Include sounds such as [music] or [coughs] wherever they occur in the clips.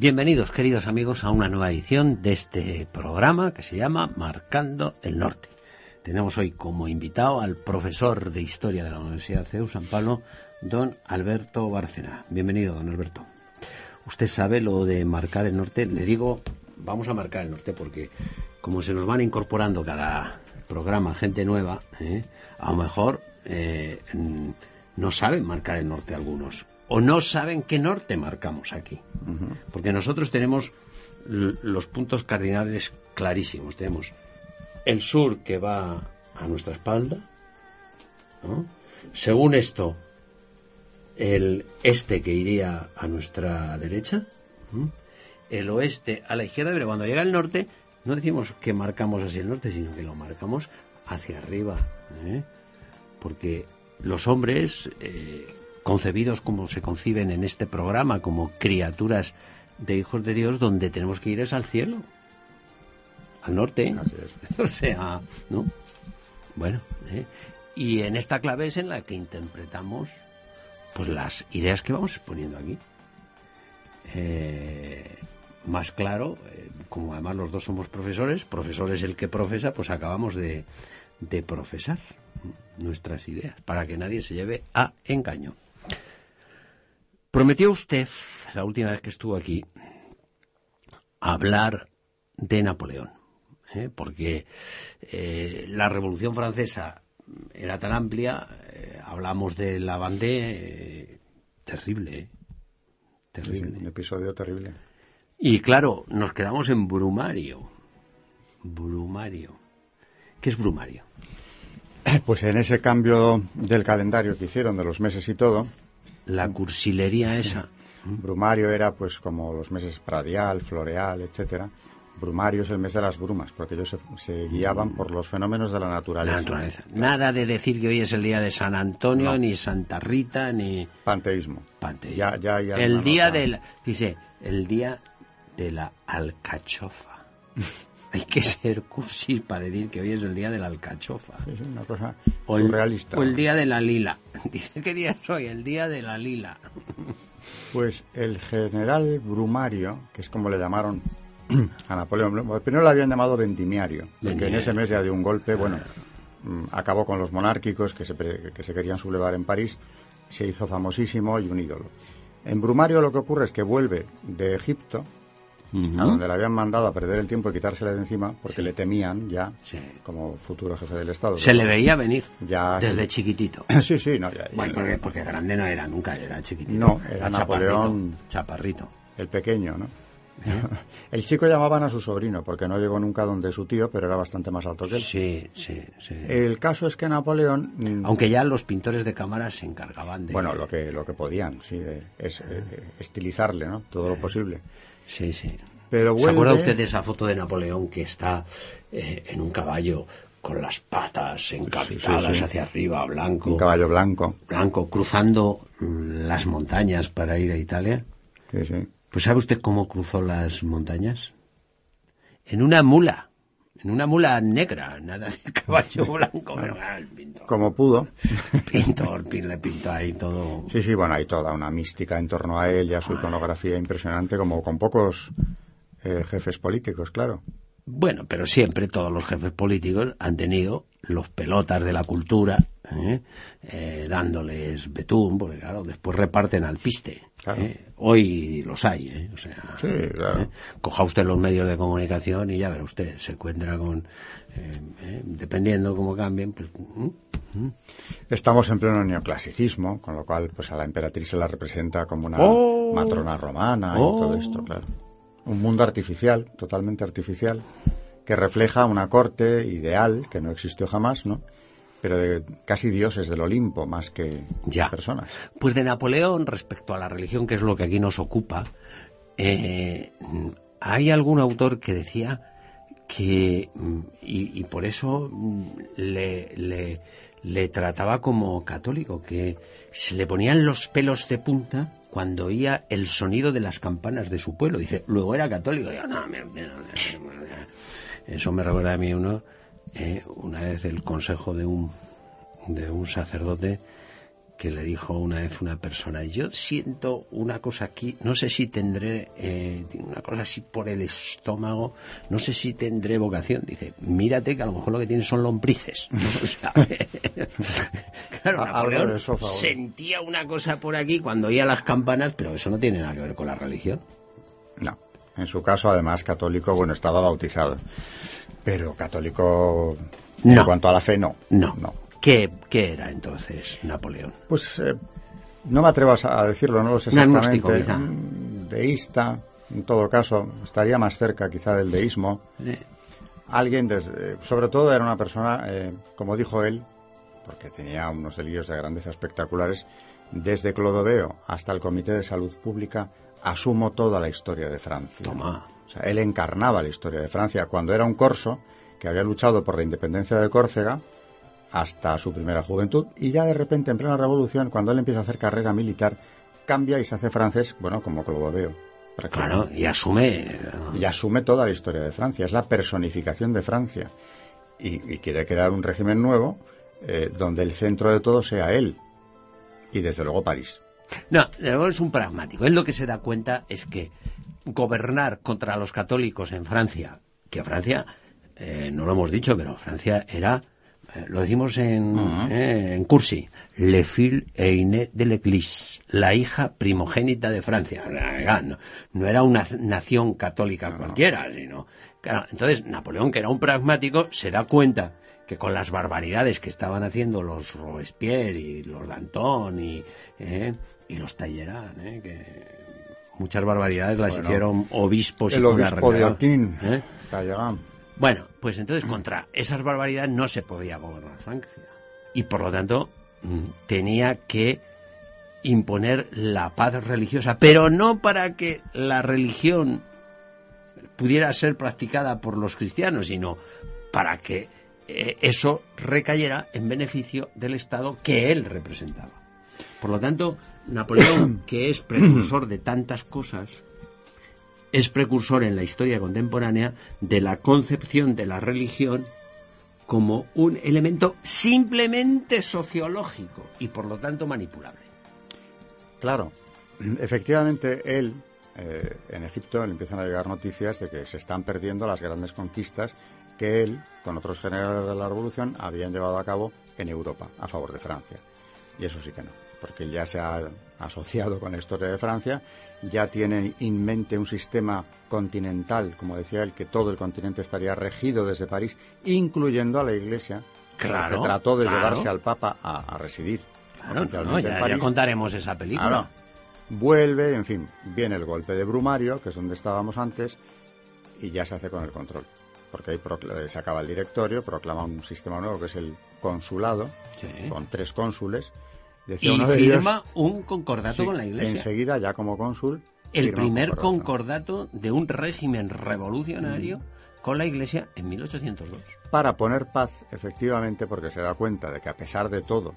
Bienvenidos, queridos amigos, a una nueva edición de este programa que se llama Marcando el Norte. Tenemos hoy como invitado al profesor de Historia de la Universidad CEU San Pablo, don Alberto Bárcena. Bienvenido, don Alberto. Usted sabe lo de marcar el norte. Le digo, vamos a marcar el norte porque como se nos van incorporando cada programa gente nueva, ¿eh? a lo mejor eh, no saben marcar el norte algunos o no saben qué norte marcamos aquí. Porque nosotros tenemos los puntos cardinales clarísimos. Tenemos el sur que va a nuestra espalda. Según esto, el este que iría a nuestra derecha. El oeste a la izquierda, pero cuando llega el norte, no decimos que marcamos hacia el norte, sino que lo marcamos hacia arriba. ¿eh? Porque los hombres eh, concebidos como se conciben en este programa, como criaturas de hijos de Dios, donde tenemos que ir es al cielo, al norte. [laughs] o sea, ¿no? Bueno, ¿eh? y en esta clave es en la que interpretamos pues las ideas que vamos exponiendo aquí. Eh, más claro, eh, como además los dos somos profesores, profesor es el que profesa, pues acabamos de, de profesar nuestras ideas, para que nadie se lleve a engaño. Prometió usted, la última vez que estuvo aquí, hablar de Napoleón, ¿eh? porque eh, la Revolución Francesa era tan amplia, eh, hablamos de la Vendée, terrible, terrible. un episodio terrible. Y claro, nos quedamos en Brumario. Brumario. ¿Qué es Brumario? Pues en ese cambio del calendario que hicieron de los meses y todo, la cursilería esa. Brumario era pues como los meses pradial, floreal, etcétera. Brumario es el mes de las brumas, porque ellos se, guiaban por los fenómenos de la naturaleza. Nada de decir que hoy es el día de San Antonio, ni Santa Rita, ni... Panteísmo. Panteísmo. Ya, ya, ya el día del... Dice, el día de la alcachofa. [laughs] Hay que ser cursi para decir que hoy es el día de la alcachofa. Es una cosa o surrealista. o el día de la lila. [laughs] Dice, ¿qué día es hoy? El día de la lila. Pues el general Brumario, que es como le llamaron a Napoleón, primero le habían llamado Vendimiario, porque en ese mes ya dio un golpe, bueno, mm, acabó con los monárquicos que se, que se querían sublevar en París, se hizo famosísimo y un ídolo. En Brumario lo que ocurre es que vuelve de Egipto, a donde le habían mandado a perder el tiempo y quitársela de encima porque le temían ya como futuro jefe del Estado. Se le veía venir ya, desde chiquitito. [laughs] sí, sí, no, ya, bueno, porque, grande no era nunca, era chiquitito. No, era, Napoleón. Chaparrito. El pequeño, ¿no? ¿Eh? [laughs] El chico llamaban a su sobrino porque no llegó nunca donde su tío, pero era bastante más alto que él. Sí, sí, sí. El caso es que Napoleón. Mm, Aunque ya los pintores de cámara se encargaban de. Bueno, lo que, lo que podían, sí, es eh, estilizarle, ¿no? Todo lo posible. Sí, sí. Pero ¿Se acuerda usted de esa foto de Napoleón que está eh, en un caballo con las patas encapitadas hacia arriba, blanco? Un caballo blanco. Blanco, cruzando las montañas para ir a Italia. Sí, sí. Pues ¿sabe usted cómo cruzó las montañas? En una mula. En una mula negra, nada de [laughs] caballo blanco, pero Como pudo. Pintor, le pintó ahí todo. Sí, sí, bueno, hay toda una mística en torno a él y a su iconografía impresionante, como con pocos eh, jefes políticos, claro. Bueno, pero siempre todos los jefes políticos han tenido los pelotas de la cultura, ¿eh? Eh, dándoles betún, porque claro, después reparten al piste. Hoy los hay, o sea, coja usted los medios de comunicación y ya verá usted, se encuentra con, dependiendo cómo cambien, pues, Estamos en pleno neoclasicismo, con lo cual pues a la emperatriz se la representa como una ¡Oh! matrona romana y todo esto, claro. Un mundo artificial, totalmente artificial, que refleja una corte ideal que no existió jamás, ¿no? Pero de casi dioses del Olimpo más que personas. Pues de Napoleón respecto a la religión, que es lo que aquí nos ocupa, eh, hay algún autor que decía que, y, por eso le, le, le trataba como católico, que se le ponían los pelos de punta cuando oía el sonido de las campanas de su pueblo. Dice, luego era católico. eso me recuerda a mí uno, eh, una vez el consejo de un, de un sacerdote que le dijo una vez una persona, yo siento una cosa aquí, no sé si tendré eh, una cosa así por el estómago, no sé si tendré vocación. Dice, mírate que a lo mejor lo que tienes son lombrices. [laughs] [laughs] claro, Napoleón sentía una cosa por aquí cuando oía las campanas, pero eso no tiene nada que ver con la religión. No. En su caso, además, católico, bueno, estaba bautizado. Pero católico, en cuanto a la fe, no. No. no. ¿Qué, era entonces Napoleón? Pues eh, no me atrevo a decirlo, no lo sé exactamente. deísta, en todo caso, estaría más cerca quizá del deísmo. Alguien, sobre todo era una persona, eh, como dijo él, porque tenía unos delirios de grandeza espectaculares, desde Clodoveo hasta el Comité de Salud Pública, asumo toda la historia de Francia. Toma. O sea, él encarnaba la historia de Francia cuando era un corso que había luchado por la independencia de Córcega hasta su primera juventud y ya de repente en plena revolución, cuando él empieza a hacer carrera militar, cambia y se hace francés, bueno, como Clodoveo. Claro, y asume... Y asume toda la historia de Francia, es la personificación de Francia. Y, quiere crear un régimen nuevo eh, donde el centro de todo sea él. Y desde luego París. No, luego es un pragmático. Él lo que se da cuenta es que gobernar contra los católicos en Francia, que Francia, eh, no lo hemos dicho, pero Francia era eh, lo decimos en, eh, en Cursi, Le fille aîné de l'Église, la hija primogénita de Francia. No, era una nación católica cualquiera, sino... entonces, Napoleón, que era un pragmático, se da cuenta que con las barbaridades que estaban haciendo los Robespierre y los Danton y, eh, y los Talleyrand, que muchas barbaridades las hicieron obispos el y obispo de Otín, Talleyrand bueno, pues entonces contra esas barbaridades no se podía gobernar Francia. Y por lo tanto mm, tenía que imponer la paz religiosa, pero no para que la religión pudiera ser practicada por los cristianos, sino para que eh, eso recayera en beneficio del Estado que él representaba. Por lo tanto, Napoleón, [coughs] que es precursor de tantas cosas, es precursor en la historia contemporánea de la concepción de la religión como un elemento simplemente sociológico y por lo tanto manipulable. Claro, efectivamente él, eh, en Egipto le empiezan a llegar noticias de que se están perdiendo las grandes conquistas que él, con otros generales de la revolución, habían llevado a cabo en Europa a favor de Francia. Y eso sí que no, porque ya se ha asociado con la historia de Francia ya tiene en mente un sistema continental, como decía él, que todo el continente estaría regido desde París, incluyendo a la Iglesia, claro, que trató de llevarse al Papa a, residir. Claro, ya, contaremos esa película. vuelve, en fin, viene el golpe de Brumario, que es donde estábamos antes, y ya se hace con el control. Porque ahí se acaba el directorio, proclama un sistema nuevo que es el consulado, con tres cónsules, y firma un concordato con la Iglesia. Enseguida, ya como cónsul. El primer concordato de un régimen revolucionario mm. con la Iglesia en 1802. Para poner paz, efectivamente, porque se da cuenta de que a pesar de todo,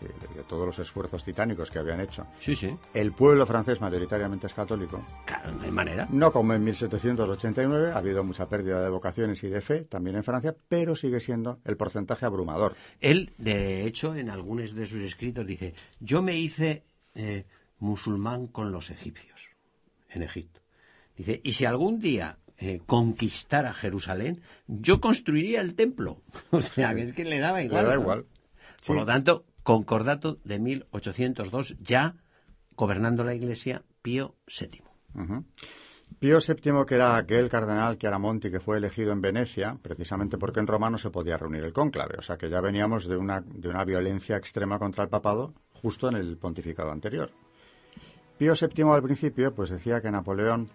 de todos los esfuerzos titánicos que habían hecho. Sí, sí. El pueblo francés mayoritariamente es católico. Claro, no hay manera. No como en 1789, ha habido mucha pérdida de vocaciones y de fe también en Francia, pero sigue siendo el porcentaje abrumador. Él, de hecho, en algunos de sus escritos dice, yo me hice eh, musulmán con los egipcios en Egipto. Dice, y si algún día eh, conquistara Jerusalén, yo construiría el templo. [laughs] o sea, que es que le daba igual. Le da igual. Por lo tanto, concordato de 1802, ya gobernando la Iglesia Pío VII. Pío VII, que era aquel cardenal Chiaramonti que fue elegido en Venecia, precisamente porque en Roma no se podía reunir el cónclave. O sea que ya veníamos de una, de una violencia extrema contra el papado justo en el pontificado anterior. Pío VII al principio pues decía que Napoleón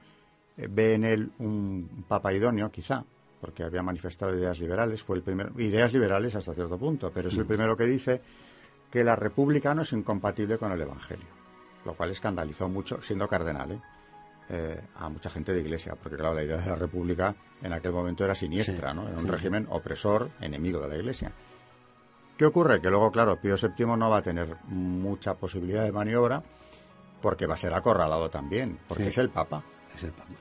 eh, ve en él un papa idóneo, quizá, porque había manifestado ideas liberales, fue el primero, ideas liberales hasta cierto punto, pero es el mm. primero que dice que la república no es incompatible con el Evangelio, lo cual escandalizó mucho, siendo cardenal, ¿eh? Eh, a mucha gente de iglesia, porque claro, la idea de la república en aquel momento era siniestra, ¿no? Era un régimen opresor, enemigo de la iglesia. ¿Qué ocurre? Que luego, claro, Pío VII no va a tener mucha posibilidad de maniobra porque va a ser acorralado también, porque es el Papa. Es el Papa.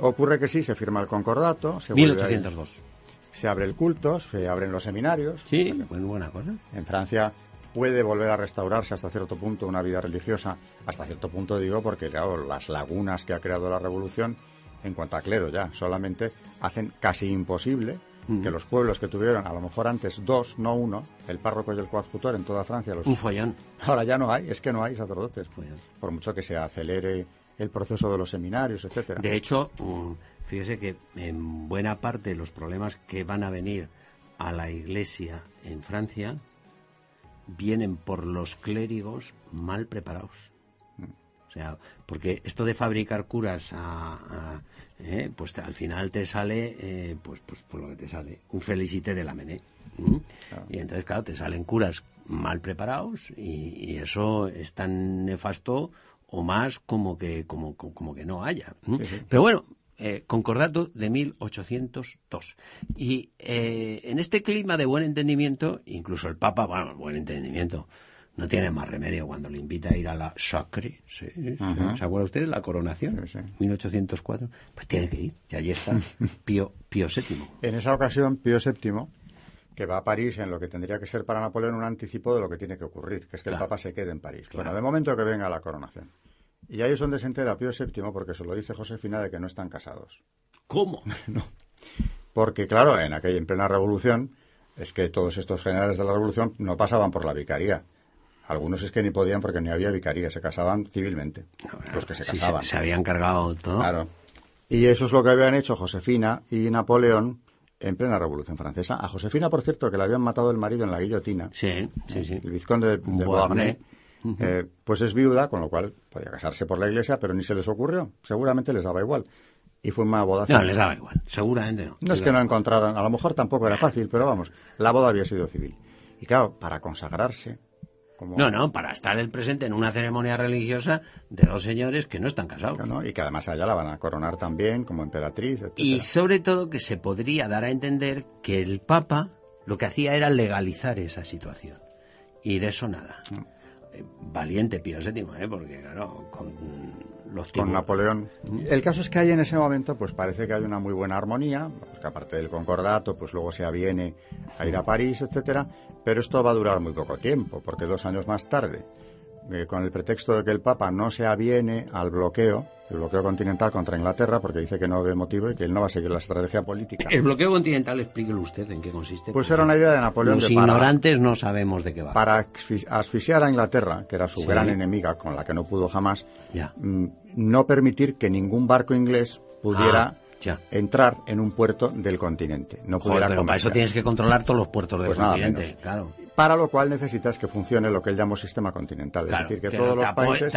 Ocurre que sí, se firma el concordato. Se 1802. se abre el culto, se abren los seminarios. Sí, muy buena cosa. En Francia puede volver a restaurarse hasta cierto punto una vida religiosa, hasta cierto punto digo porque claro, las lagunas que ha creado la revolución en cuanto a clero ya solamente hacen casi imposible que los pueblos que tuvieron a lo mejor antes dos, no uno, el párroco y el coadjutor en toda Francia, los... Un. Ahora ya no hay, es que no hay sacerdotes, por mucho que se acelere el proceso de los seminarios, etcétera. De hecho, mm, fíjese que en buena parte los problemas que van a venir a la Iglesia en Francia vienen por los clérigos mal preparados. O sea, porque esto de fabricar curas eh, pues al final te sale, eh, pues, pues por lo que te sale, un felicite de la mené. Y entonces, claro, te salen curas mal preparados y, eso es tan nefasto o más como que, como, como que no haya. Pero bueno, eh, concordato de 1802. Y eh, en este clima de buen entendimiento, incluso el Papa, bueno, buen entendimiento, no tiene más remedio cuando le invita a ir a la Sacre, ¿se acuerda usted? La coronación, 1804, pues tiene que ir, y allí está [laughs] Pío, Pío VII. En esa ocasión, Pío VII, que va a París en lo que tendría que ser para Napoleón un anticipo de lo que tiene que ocurrir, que es que el Papa se quede en París. Bueno, de momento que venga la coronación. Y ahí es donde se entera Pío VII porque se lo dice Josefina de que no están casados. ¿Cómo? [laughs] no. Porque, claro, en aquella, en plena revolución, es que todos estos generales de la revolución no pasaban por la vicaría. Algunos es que ni podían porque ni había vicaría, se casaban civilmente. los que se casaban. se, habían cargado todo. Claro. Y eso es lo que habían hecho Josefina y Napoleón en plena Revolución Francesa. A Josefina, por cierto, que le habían matado el marido en la guillotina. Sí, sí, sí. El vizconde de, de eh, pues es viuda, con lo cual podía casarse por la iglesia, pero ni se les ocurrió. Seguramente les daba igual. Y fue una boda. No, les daba igual. Seguramente no. No es que no encontraran, a lo mejor tampoco era fácil, pero vamos, la boda había sido civil. Y claro, para consagrarse. Como... No, no, para estar el presente en una ceremonia religiosa de dos señores que no están casados. y que además allá la van a coronar también como emperatriz. Y sobre todo que se podría dar a entender que el Papa lo que hacía era legalizar esa situación. Y de eso nada. Valiente Pío VII, ¿eh? porque claro, con los Con Napoleón. El caso es que hay en ese momento, pues parece que hay una muy buena armonía, porque aparte del concordato, pues luego se aviene a ir a París, etcétera, pero esto va a durar muy poco tiempo, porque dos años más tarde, eh, con el pretexto de que el Papa no se aviene al bloqueo, el bloqueo continental contra Inglaterra, porque dice que no ve motivo y que él no va a seguir la estrategia política. El bloqueo continental, explíquelo usted en qué consiste. Pues era una idea de Napoleón. Los ignorantes no sabemos de qué va. Para asfixiar a Inglaterra, que era su gran enemiga, con la que no pudo jamás, mm, no permitir que ningún barco inglés pudiera... Ah, entrar en un puerto del continente. No Joder, pero para eso tienes que controlar todos los puertos del pues continente. claro para lo cual necesitas que funcione lo que él llama sistema continental, es decir, que, todos los países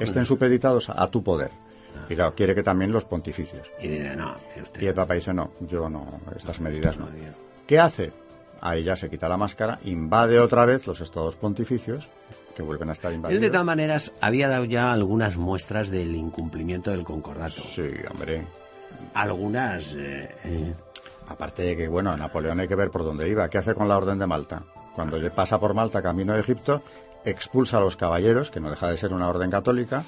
estén supeditados a, tu poder. Ah. Y claro, quiere que también los pontificios. Y, el Papa dice, no, yo no, estas medidas no. ¿Qué hace? Ahí ya se quita la máscara, invade otra vez los estados pontificios, que vuelven a estar invadidos. Él, de todas maneras, había dado ya algunas muestras del incumplimiento del concordato. Sí, hombre. Algunas... Eh, eh, Aparte de que, bueno, Napoleón hay que ver por dónde iba. ¿Qué hace con la Orden de Malta? Cuando pasa por Malta camino de Egipto, expulsa a los caballeros, que no deja de ser una orden católica,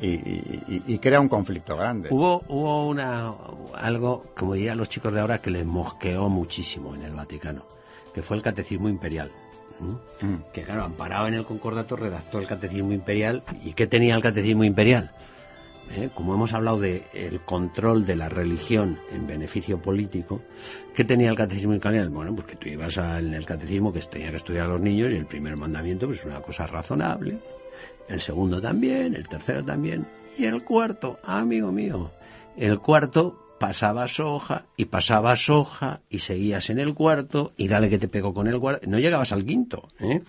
y, crea un conflicto grande. Hubo, hubo una, algo, como dirían los chicos de ahora, que les mosqueó muchísimo en el Vaticano, que fue el Catecismo Imperial. Mm. Que claro, amparado en el concordato, redactó el Catecismo Imperial. ¿Y qué tenía el Catecismo Imperial? ¿Eh? como hemos hablado del el control de la religión en beneficio político, ¿qué tenía el catecismo imperial? Bueno, pues que tú ibas en el catecismo que tenía que estudiar a los niños y el primer mandamiento pues, es una cosa razonable, el segundo también, el tercero también, y el cuarto, amigo mío, el cuarto pasaba soja y pasaba soja y seguías en el cuarto y dale que te pegó con el cuarto, no llegabas al quinto, ¿eh?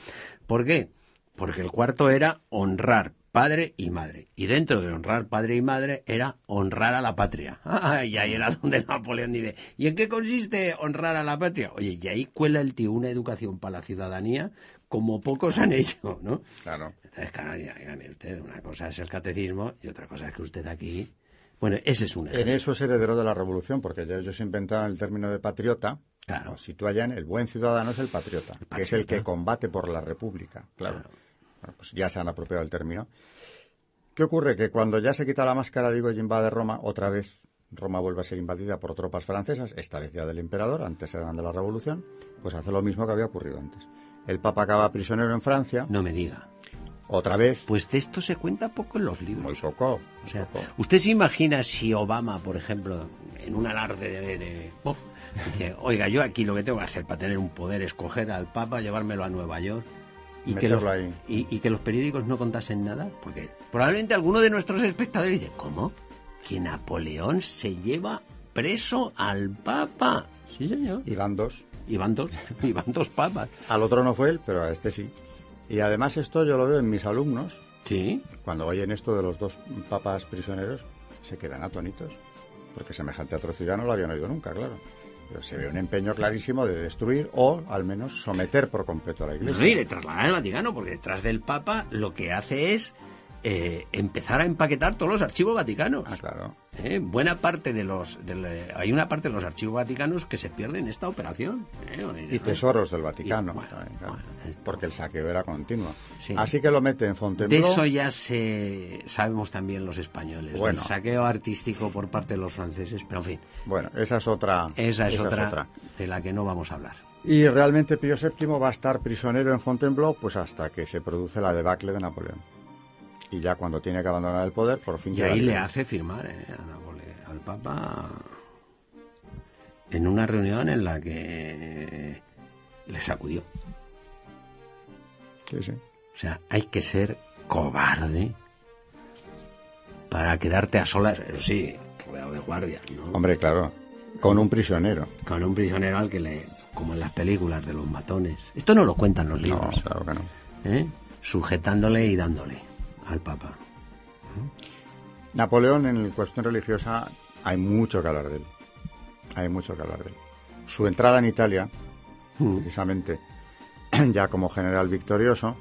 ¿Por qué? Porque el cuarto era honrar padre y madre. Y dentro de honrar padre y madre era honrar a la patria. [laughs] y ahí era donde Napoleón dice, ¿y en qué consiste honrar a la patria? Oye, y ahí cuela el tío una educación para la ciudadanía como pocos han hecho, ¿no? Claro. Entonces, claro, usted, una cosa es el catecismo y otra cosa es que usted aquí... Bueno, ese es un En eso es heredero de la revolución, porque ya ellos inventaron el término de patriota. Claro. Si tú allá el buen ciudadano es el patriota, que es el que combate por la república. claro pues ya se han apropiado el término. ¿Qué ocurre? Que cuando ya se quita la máscara, digo, y invade Roma, otra vez Roma vuelve a ser invadida por tropas francesas, esta vez ya del emperador, antes eran de la revolución, pues hace lo mismo que había ocurrido antes. el Papa acaba prisionero en Francia. No me diga. Otra vez. Pues de esto se cuenta poco en los libros. Muy poco. O sea, ¿usted se imagina si Obama, por ejemplo, en un alarde de, de dice, oiga, yo aquí lo que tengo que hacer para tener un poder es coger al Papa, llevármelo a Nueva York y que, los, y, y que los periódicos no contasen nada? Porque probablemente alguno de nuestros espectadores dice, ¿cómo? ¿Que Napoleón se lleva preso al Papa? Sí, señor. Y van dos. Y van dos, y van dos papas. Al otro no fue él, pero a este sí. Y además esto yo lo veo en mis alumnos. Sí. Cuando oyen esto de los dos papas prisioneros, se quedan atónitos. Porque semejante atrocidad no lo habían oído nunca, claro. Pero se ve un empeño clarísimo de destruir o al menos someter por completo a la Iglesia. Sí, de trasladar al Vaticano, porque detrás del Papa lo que hace es eh, empezar a empaquetar todos los archivos vaticanos. Ah, claro. Eh, buena parte de los. hay una parte de los archivos vaticanos que se pierden en esta operación. Eh, y tesoros del Vaticano. porque el saqueo era continuo. Así que lo mete en Fontainebleau. De eso ya se sabemos también los españoles. El saqueo artístico por parte de los franceses, pero en fin. Bueno, esa es otra. Esa es, otra, es otra de la que no vamos a hablar. Y realmente Pío VII va a estar prisionero en Fontainebleau pues hasta que se produce la debacle de Napoleón y ya cuando tiene que abandonar el poder, por fin... Y ahí le hace firmar eh, al Papa en una reunión en la que le sacudió. Sí, sí. O sea, hay que ser cobarde para quedarte a solas, pero sí, rodeado de guardia. Hombre, claro, con un prisionero. Con un prisionero al que le, como en las películas de los matones. Esto no lo cuentan los libros. No, claro que no. ¿Eh? Sujetándole y dándole al Papa. Napoleón en cuestión religiosa hay mucho que hablar de él. Hay mucho que hablar de él. Su entrada en Italia, mm. precisamente, [clears throat] ya como general victorioso,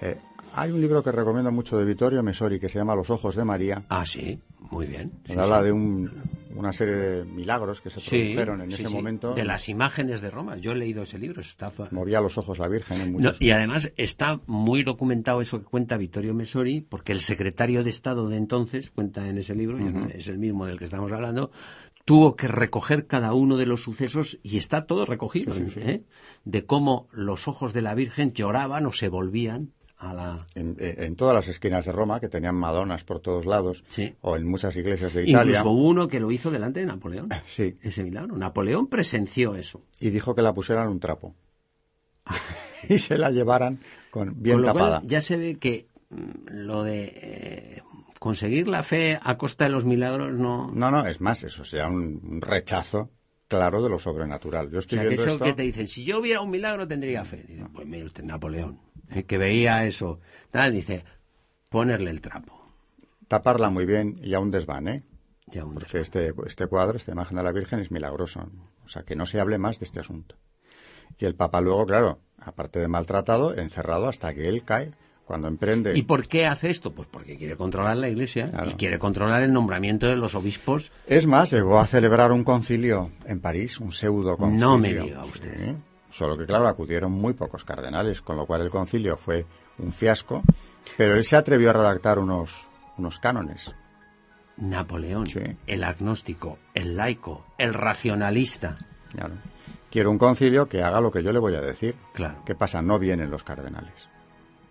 eh, hay un libro que recomiendo mucho de Vittorio Mesori que se llama Los ojos de María. Ah, sí, muy bien. habla de una serie de milagros que se produjeron en ese momento. De las imágenes de Roma. Yo he leído ese libro. Está... Movía los ojos la Virgen en muchos... Y además está muy documentado eso que cuenta Vittorio Mesori, porque el secretario de Estado de entonces, cuenta en ese libro, es el mismo del que estamos hablando, tuvo que recoger cada uno de los sucesos y está todo recogido, ¿eh? de cómo los ojos de la Virgen lloraban o se volvían eh, en, todas las esquinas de Roma, que tenían madonas por todos lados, o en muchas iglesias de Italia. Incluso uno que lo hizo delante de Napoleón. Sí. Ese milagro. Napoleón presenció eso. Y dijo que la pusieran un trapo. [laughs] y se la llevaran con bien tapada. ya se ve que mm, lo de eh, conseguir la fe a costa de los milagros no... No, no, es más, eso sea un, rechazo claro de lo sobrenatural. Yo estoy viendo que eso que te dicen, si yo hubiera un milagro tendría fe. pues mire usted, Napoleón. Eh, que veía eso, tal, dice, ponerle el trapo. Taparla muy bien y un desván, ¿eh? Porque este, este cuadro, esta imagen de la Virgen es milagroso. O sea, que no se hable más de este asunto. Y el Papa luego, claro, aparte de maltratado, encerrado hasta que él cae cuando emprende. ¿Y por qué hace esto? Pues porque quiere controlar la Iglesia y quiere controlar el nombramiento de los obispos. Es más, llegó a celebrar un concilio en París, un pseudo concilio. No me diga usted. Solo que, claro, acudieron muy pocos cardenales, con lo cual el concilio fue un fiasco, pero él se atrevió a redactar unos, unos cánones. Napoleón, el agnóstico, el laico, el racionalista. Claro. Quiero un concilio que haga lo que yo le voy a decir. Claro. ¿Qué pasa? No vienen los cardenales.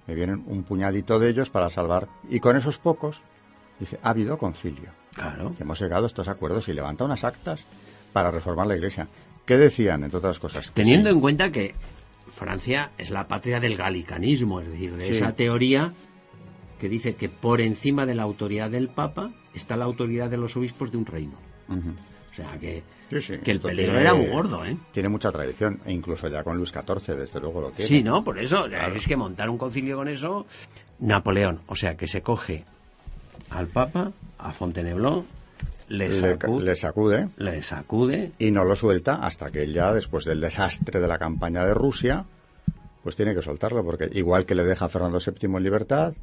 Me vienen un puñadito de ellos para salvar. Y con esos pocos, dice, ha habido concilio. Claro. hemos llegado a estos acuerdos y levanta unas actas para reformar la Iglesia. ¿Qué decían, entre otras cosas? Teniendo en cuenta que Francia es la patria del galicanismo, es decir, de esa teoría que dice que por encima de la autoridad del Papa está la autoridad de los obispos de un reino. O sea que, que el peligro era muy gordo, ¿eh? Tiene mucha tradición, e incluso ya con Luis XIV, desde luego lo tiene. Sí, ¿no? Por eso, es que montar un concilio con eso... Napoleón, o sea que se coge al Papa, a Fontainebleau, le, sacude, le, sacude, Y no lo suelta hasta que él ya, después del desastre de la campaña de Rusia, pues tiene que soltarlo, porque igual que le deja a Fernando VII en libertad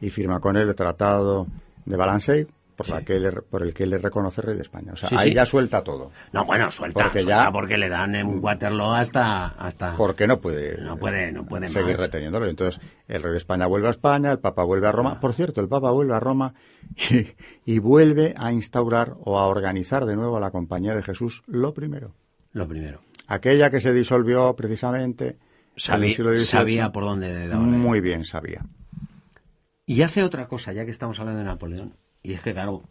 y firma con él el tratado de Balancey, por, la que por el que le reconoce rey de España. O sea, ahí ya suelta todo. No, bueno, suelta, porque ya porque le dan en Waterloo hasta hasta porque no puede no puede no puede seguir reteniéndolo. Entonces, el rey de España vuelve a España, el Papa vuelve a Roma. Por cierto, el Papa vuelve a Roma y, y, vuelve a instaurar o a organizar de nuevo a la Compañía de Jesús lo primero. Lo primero. Aquella que se disolvió precisamente sabía, por dónde. Muy bien sabía. Y hace otra cosa, ya que estamos hablando de Napoleón, y es que, claro,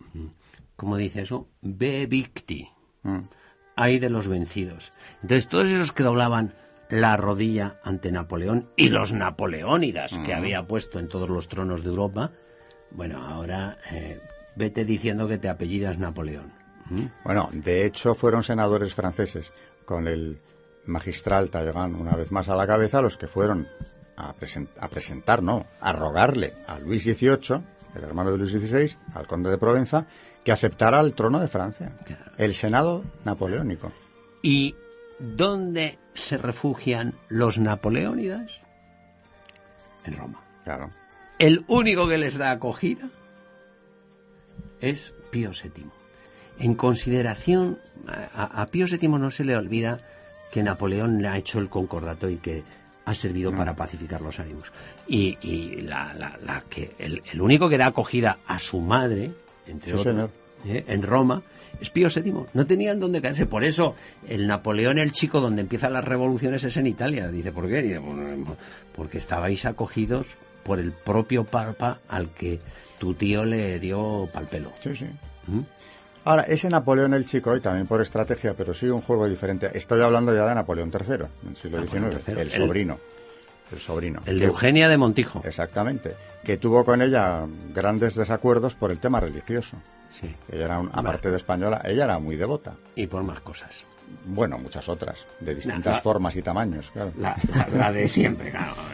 como dice eso, ve victi, mm. hay de los vencidos. Entonces, todos esos que doblaban la rodilla ante Napoleón y los napoleónidas que había puesto en todos los tronos de Europa, bueno, ahora eh, vete diciendo que te apellidas Napoleón. ¿Mm? Bueno, de hecho fueron senadores franceses con el magistral Talleyrand una vez más a la cabeza los que fueron a, presentar, no, a rogarle a Luis XVIII, el hermano de Luis XVI, al conde de Provenza, que aceptara el trono de Francia, el Senado napoleónico. ¿Y dónde se refugian los napoleónidas? En Roma. Claro. El único que les da acogida es Pío VII. En consideración, a, Pío VII no se le olvida que Napoleón le ha hecho el concordato y que ha servido mm. para pacificar los ánimos. Y, la, que el, único que da acogida a su madre, entre otros, ¿eh? en Roma, es Pío VII. No tenían dónde caerse. Por eso el Napoleón el chico donde empiezan las revoluciones es en Italia. Dice, ¿por qué? Dice, porque estabais acogidos por el propio Papa al que tu tío le dio pal pelo. Sí, sí. ¿Mm? Ahora, ese Napoleón el Chico, y también por estrategia, pero sí un juego diferente. Estoy hablando ya de Napoleón III, en el siglo XIX, el sobrino. El, sobrino. El de Eugenia de Montijo. Exactamente. Que tuvo con ella grandes desacuerdos por el tema religioso. Sí. Ella era, aparte de española, ella era muy devota. Y por más cosas. Bueno, muchas otras, de distintas formas y tamaños, claro. La, de siempre, claro. [laughs]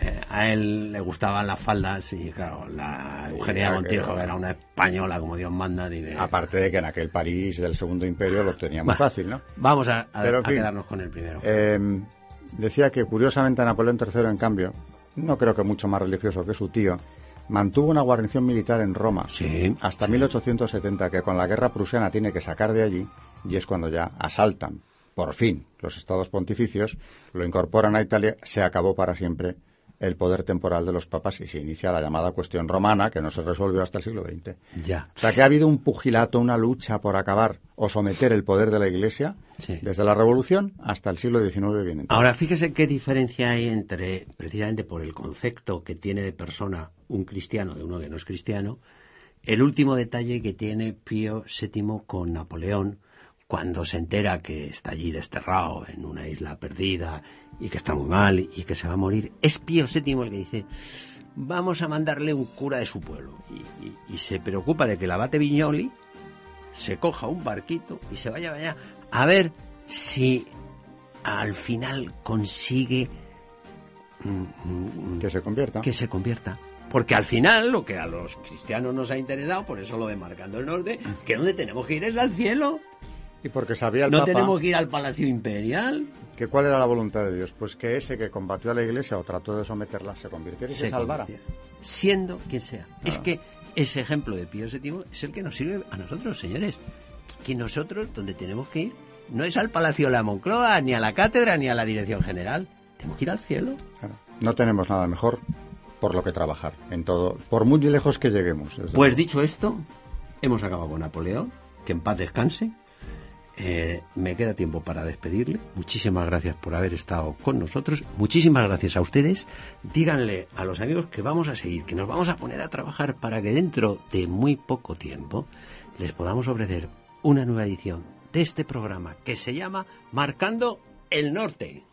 Eh, a él le gustaban las faldas y, claro, la Eugenia Montijo era una española, como Dios manda. Aparte de que en aquel París del Segundo Imperio lo tenía muy fácil, ¿no? Vamos a, quedarnos con el primero. Eh, decía que, curiosamente, Napoleón III, en cambio, no creo que mucho más religioso que su tío, mantuvo una guarnición militar en Roma hasta 1870, que con la guerra prusiana tiene que sacar de allí y es cuando ya asaltan, por fin, los estados pontificios, lo incorporan a Italia, se acabó para siempre el poder temporal de los papas y se inicia la llamada cuestión romana, que no se resolvió hasta el siglo XX. Ya. O sea que ha habido un pugilato, una lucha por acabar o someter el poder de la Iglesia desde la Revolución hasta el siglo XIX. Bien Ahora, fíjese qué diferencia hay entre, precisamente por el concepto que tiene de persona un cristiano de uno que no es cristiano, el último detalle que tiene Pío VII con Napoleón, cuando se entera que está allí desterrado en una isla perdida y que está muy mal y que se va a morir, es Pío VII el que dice, vamos a mandarle un cura de su pueblo. Y, se preocupa de que el abate Viñoli se coja un barquito y se vaya allá a ver si al final consigue mm, mm, que se convierta. Que se convierta. Porque al final lo que a los cristianos nos ha interesado, por eso lo de Marcando el Norte, que donde tenemos que ir es al cielo. Y porque sabía el No tenemos que ir al Palacio Imperial. ¿Que ¿Cuál era la voluntad de Dios? Pues que ese que combatió a la iglesia o trató de someterla se convirtiera y se, salvara. Siendo quien sea. Es que ese ejemplo de Pío VII es el que nos sirve a nosotros, señores. Que nosotros, donde tenemos que ir, no es al Palacio de la Moncloa, ni a la cátedra, ni a la dirección general. Tenemos que ir al cielo. No tenemos nada mejor por lo que trabajar en todo, por muy lejos que lleguemos. Pues dicho esto, hemos acabado con Napoleón. Que en paz descanse eh, me queda tiempo para despedirle. Muchísimas gracias por haber estado con nosotros. Muchísimas gracias a ustedes. Díganle a los amigos que vamos a seguir, que nos vamos a poner a trabajar para que dentro de muy poco tiempo les podamos ofrecer una nueva edición de este programa que se llama Marcando el Norte.